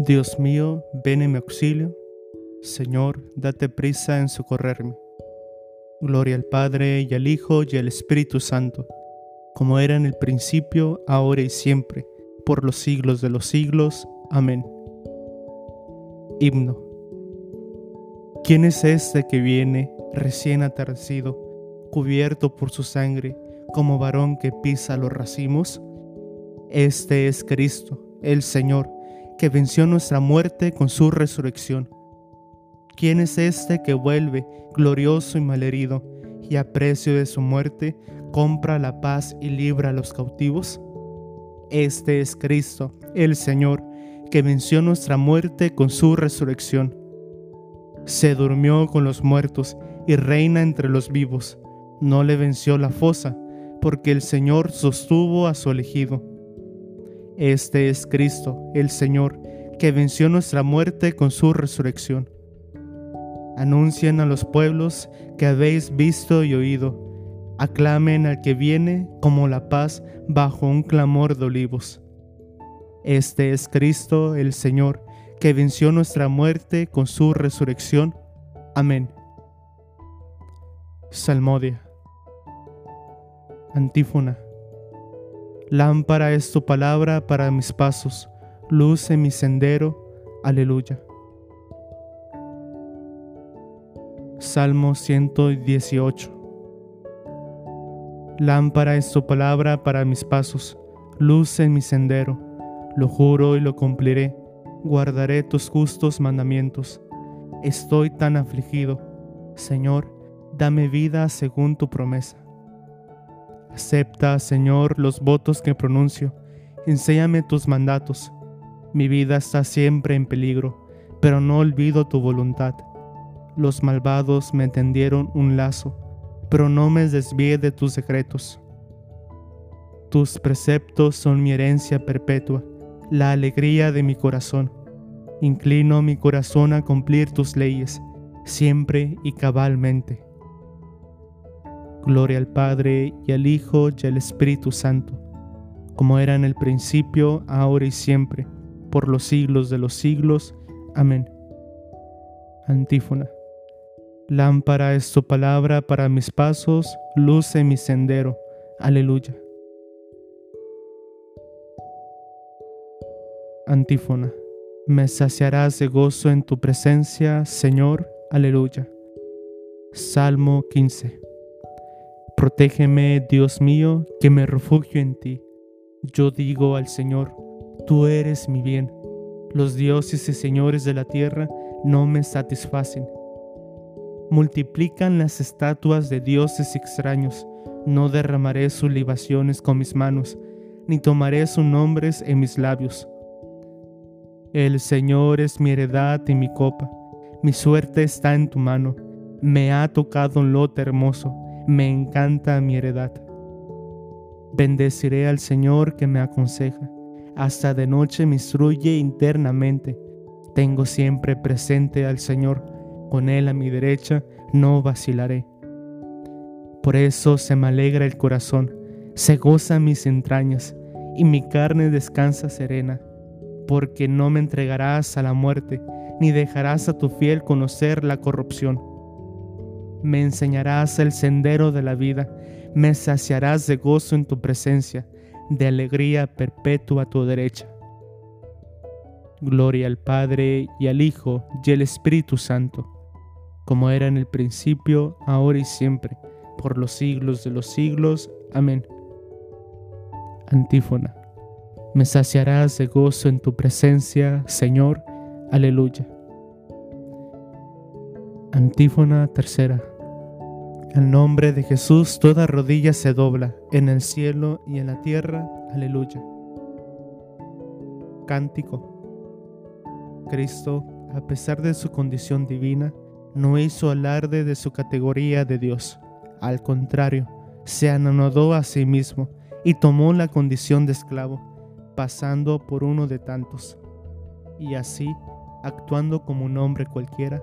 Dios mío, ven en mi auxilio. Señor, date prisa en socorrerme. Gloria al Padre y al Hijo y al Espíritu Santo, como era en el principio, ahora y siempre, por los siglos de los siglos. Amén. Himno. ¿Quién es este que viene, recién atardecido, cubierto por su sangre, como varón que pisa los racimos? Este es Cristo, el Señor que venció nuestra muerte con su resurrección. ¿Quién es este que vuelve glorioso y malherido y a precio de su muerte compra la paz y libra a los cautivos? Este es Cristo, el Señor, que venció nuestra muerte con su resurrección. Se durmió con los muertos y reina entre los vivos. No le venció la fosa, porque el Señor sostuvo a su elegido. Este es Cristo, el Señor, que venció nuestra muerte con su resurrección. Anuncien a los pueblos que habéis visto y oído. Aclamen al que viene como la paz bajo un clamor de olivos. Este es Cristo, el Señor, que venció nuestra muerte con su resurrección. Amén. Salmodia. Antífona. Lámpara es tu palabra para mis pasos, luz en mi sendero. Aleluya. Salmo 118. Lámpara es tu palabra para mis pasos, luz en mi sendero. Lo juro y lo cumpliré, guardaré tus justos mandamientos. Estoy tan afligido. Señor, dame vida según tu promesa. Acepta, Señor, los votos que pronuncio. Enséñame tus mandatos. Mi vida está siempre en peligro, pero no olvido tu voluntad. Los malvados me tendieron un lazo, pero no me desvié de tus secretos. Tus preceptos son mi herencia perpetua, la alegría de mi corazón. Inclino mi corazón a cumplir tus leyes, siempre y cabalmente. Gloria al Padre y al Hijo y al Espíritu Santo, como era en el principio, ahora y siempre, por los siglos de los siglos. Amén. Antífona. Lámpara es tu palabra para mis pasos, luz en mi sendero. Aleluya. Antífona. Me saciarás de gozo en tu presencia, Señor. Aleluya. Salmo 15. Protégeme, Dios mío, que me refugio en ti. Yo digo al Señor, tú eres mi bien. Los dioses y señores de la tierra no me satisfacen. Multiplican las estatuas de dioses extraños. No derramaré sus libaciones con mis manos, ni tomaré sus nombres en mis labios. El Señor es mi heredad y mi copa. Mi suerte está en tu mano. Me ha tocado un lote hermoso me encanta mi heredad. Bendeciré al Señor que me aconseja, hasta de noche me instruye internamente. Tengo siempre presente al Señor, con Él a mi derecha no vacilaré. Por eso se me alegra el corazón, se goza mis entrañas, y mi carne descansa serena, porque no me entregarás a la muerte, ni dejarás a tu fiel conocer la corrupción me enseñarás el sendero de la vida, me saciarás de gozo en tu presencia, de alegría perpetua a tu derecha. Gloria al Padre y al Hijo y al Espíritu Santo, como era en el principio, ahora y siempre, por los siglos de los siglos. Amén. Antífona. Me saciarás de gozo en tu presencia, Señor. Aleluya. Antífona tercera. En nombre de Jesús toda rodilla se dobla, en el cielo y en la tierra. Aleluya. Cántico. Cristo, a pesar de su condición divina, no hizo alarde de su categoría de Dios. Al contrario, se anonadó a sí mismo y tomó la condición de esclavo, pasando por uno de tantos. Y así, actuando como un hombre cualquiera,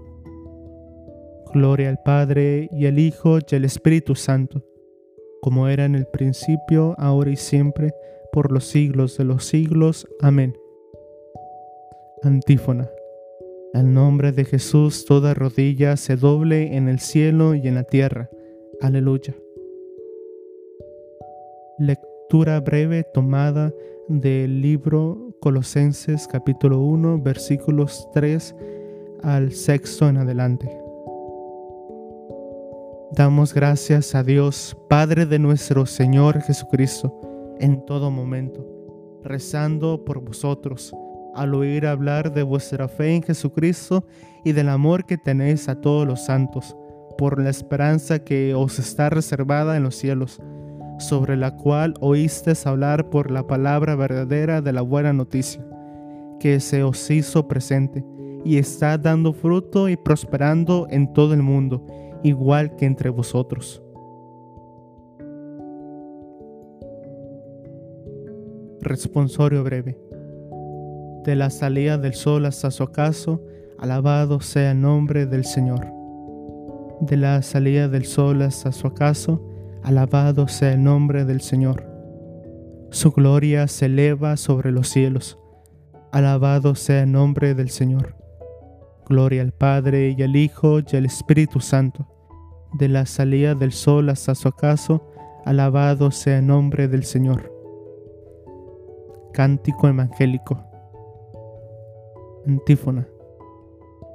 Gloria al Padre y al Hijo y al Espíritu Santo, como era en el principio, ahora y siempre, por los siglos de los siglos. Amén. Antífona. Al nombre de Jesús toda rodilla se doble en el cielo y en la tierra. Aleluya. Lectura breve tomada del libro Colosenses capítulo 1 versículos 3 al sexto en adelante. Damos gracias a Dios, Padre de nuestro Señor Jesucristo, en todo momento, rezando por vosotros al oír hablar de vuestra fe en Jesucristo y del amor que tenéis a todos los santos, por la esperanza que os está reservada en los cielos, sobre la cual oísteis hablar por la palabra verdadera de la buena noticia, que se os hizo presente y está dando fruto y prosperando en todo el mundo, igual que entre vosotros. Responsorio breve de la salida del sol hasta su ocaso, alabado sea el nombre del Señor. De la salida del sol hasta su ocaso, alabado sea el nombre del Señor. Su gloria se eleva sobre los cielos, alabado sea el nombre del Señor. Gloria al Padre y al Hijo y al Espíritu Santo. De la salida del sol hasta su ocaso, alabado sea el nombre del Señor. Cántico Evangélico. Antífona.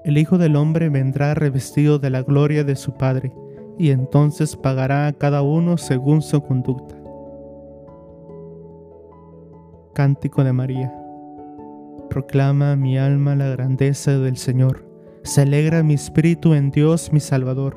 El Hijo del Hombre vendrá revestido de la gloria de su Padre, y entonces pagará a cada uno según su conducta. Cántico de María. Proclama mi alma la grandeza del Señor. Se alegra mi espíritu en Dios mi Salvador,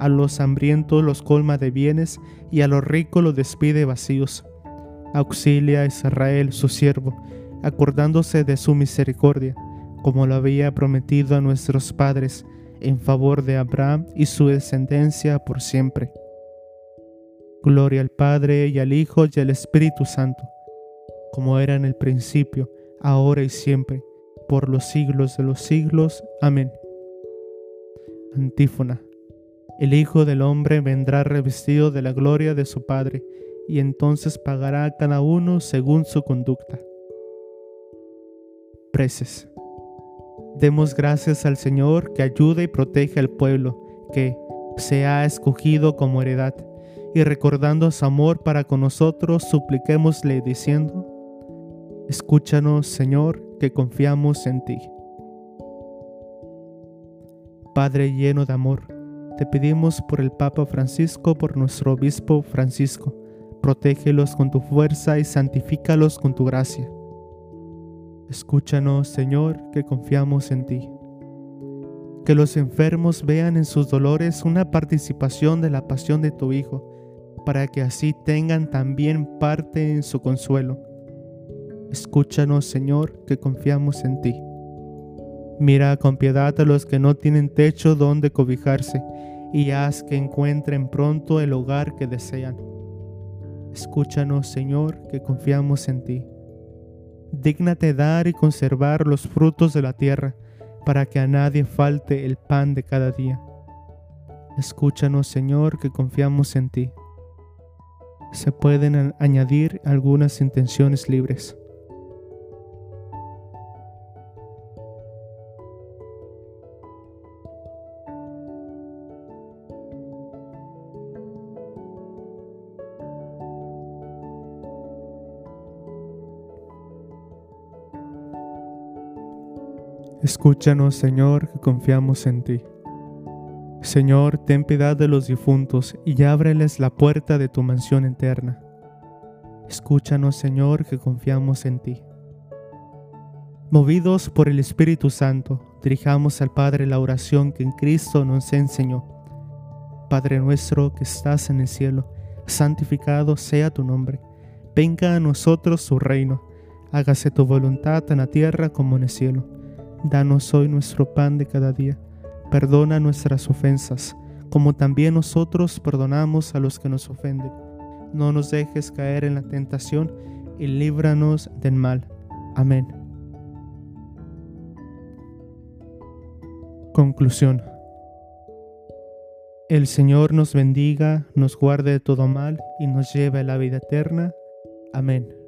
A los hambrientos los colma de bienes y a los ricos los despide vacíos. Auxilia a Israel, su siervo, acordándose de su misericordia como lo había prometido a nuestros padres, en favor de Abraham y su descendencia por siempre. Gloria al Padre y al Hijo y al Espíritu Santo, como era en el principio, ahora y siempre, por los siglos de los siglos. Amén. Antífona. El Hijo del Hombre vendrá revestido de la gloria de su Padre, y entonces pagará a cada uno según su conducta. Preces. Demos gracias al Señor que ayuda y protege al pueblo que se ha escogido como heredad. Y recordando su amor para con nosotros, supliquémosle diciendo, Escúchanos, Señor, que confiamos en ti. Padre lleno de amor, te pedimos por el Papa Francisco, por nuestro Obispo Francisco, protégelos con tu fuerza y santifícalos con tu gracia Escúchanos, Señor, que confiamos en ti. Que los enfermos vean en sus dolores una participación de la pasión de tu Hijo, para que así tengan también parte en su consuelo. Escúchanos, Señor, que confiamos en ti. Mira con piedad a los que no tienen techo donde cobijarse, y haz que encuentren pronto el hogar que desean. Escúchanos, Señor, que confiamos en ti. Dígnate dar y conservar los frutos de la tierra, para que a nadie falte el pan de cada día. Escúchanos, Señor, que confiamos en ti. Se pueden añadir algunas intenciones libres. Escúchanos, Señor, que confiamos en ti. Señor, ten piedad de los difuntos y ábreles la puerta de tu mansión eterna. Escúchanos, Señor, que confiamos en ti. Movidos por el Espíritu Santo, dirijamos al Padre la oración que en Cristo nos enseñó. Padre nuestro que estás en el cielo, santificado sea tu nombre. Venga a nosotros su reino. Hágase tu voluntad en la tierra como en el cielo. Danos hoy nuestro pan de cada día Perdona nuestras ofensas, como también nosotros perdonamos a los que nos ofenden. No nos dejes caer en la tentación y líbranos del mal. Amén. Conclusión. El Señor nos bendiga, nos guarde de todo mal y nos lleve a la vida eterna. Amén.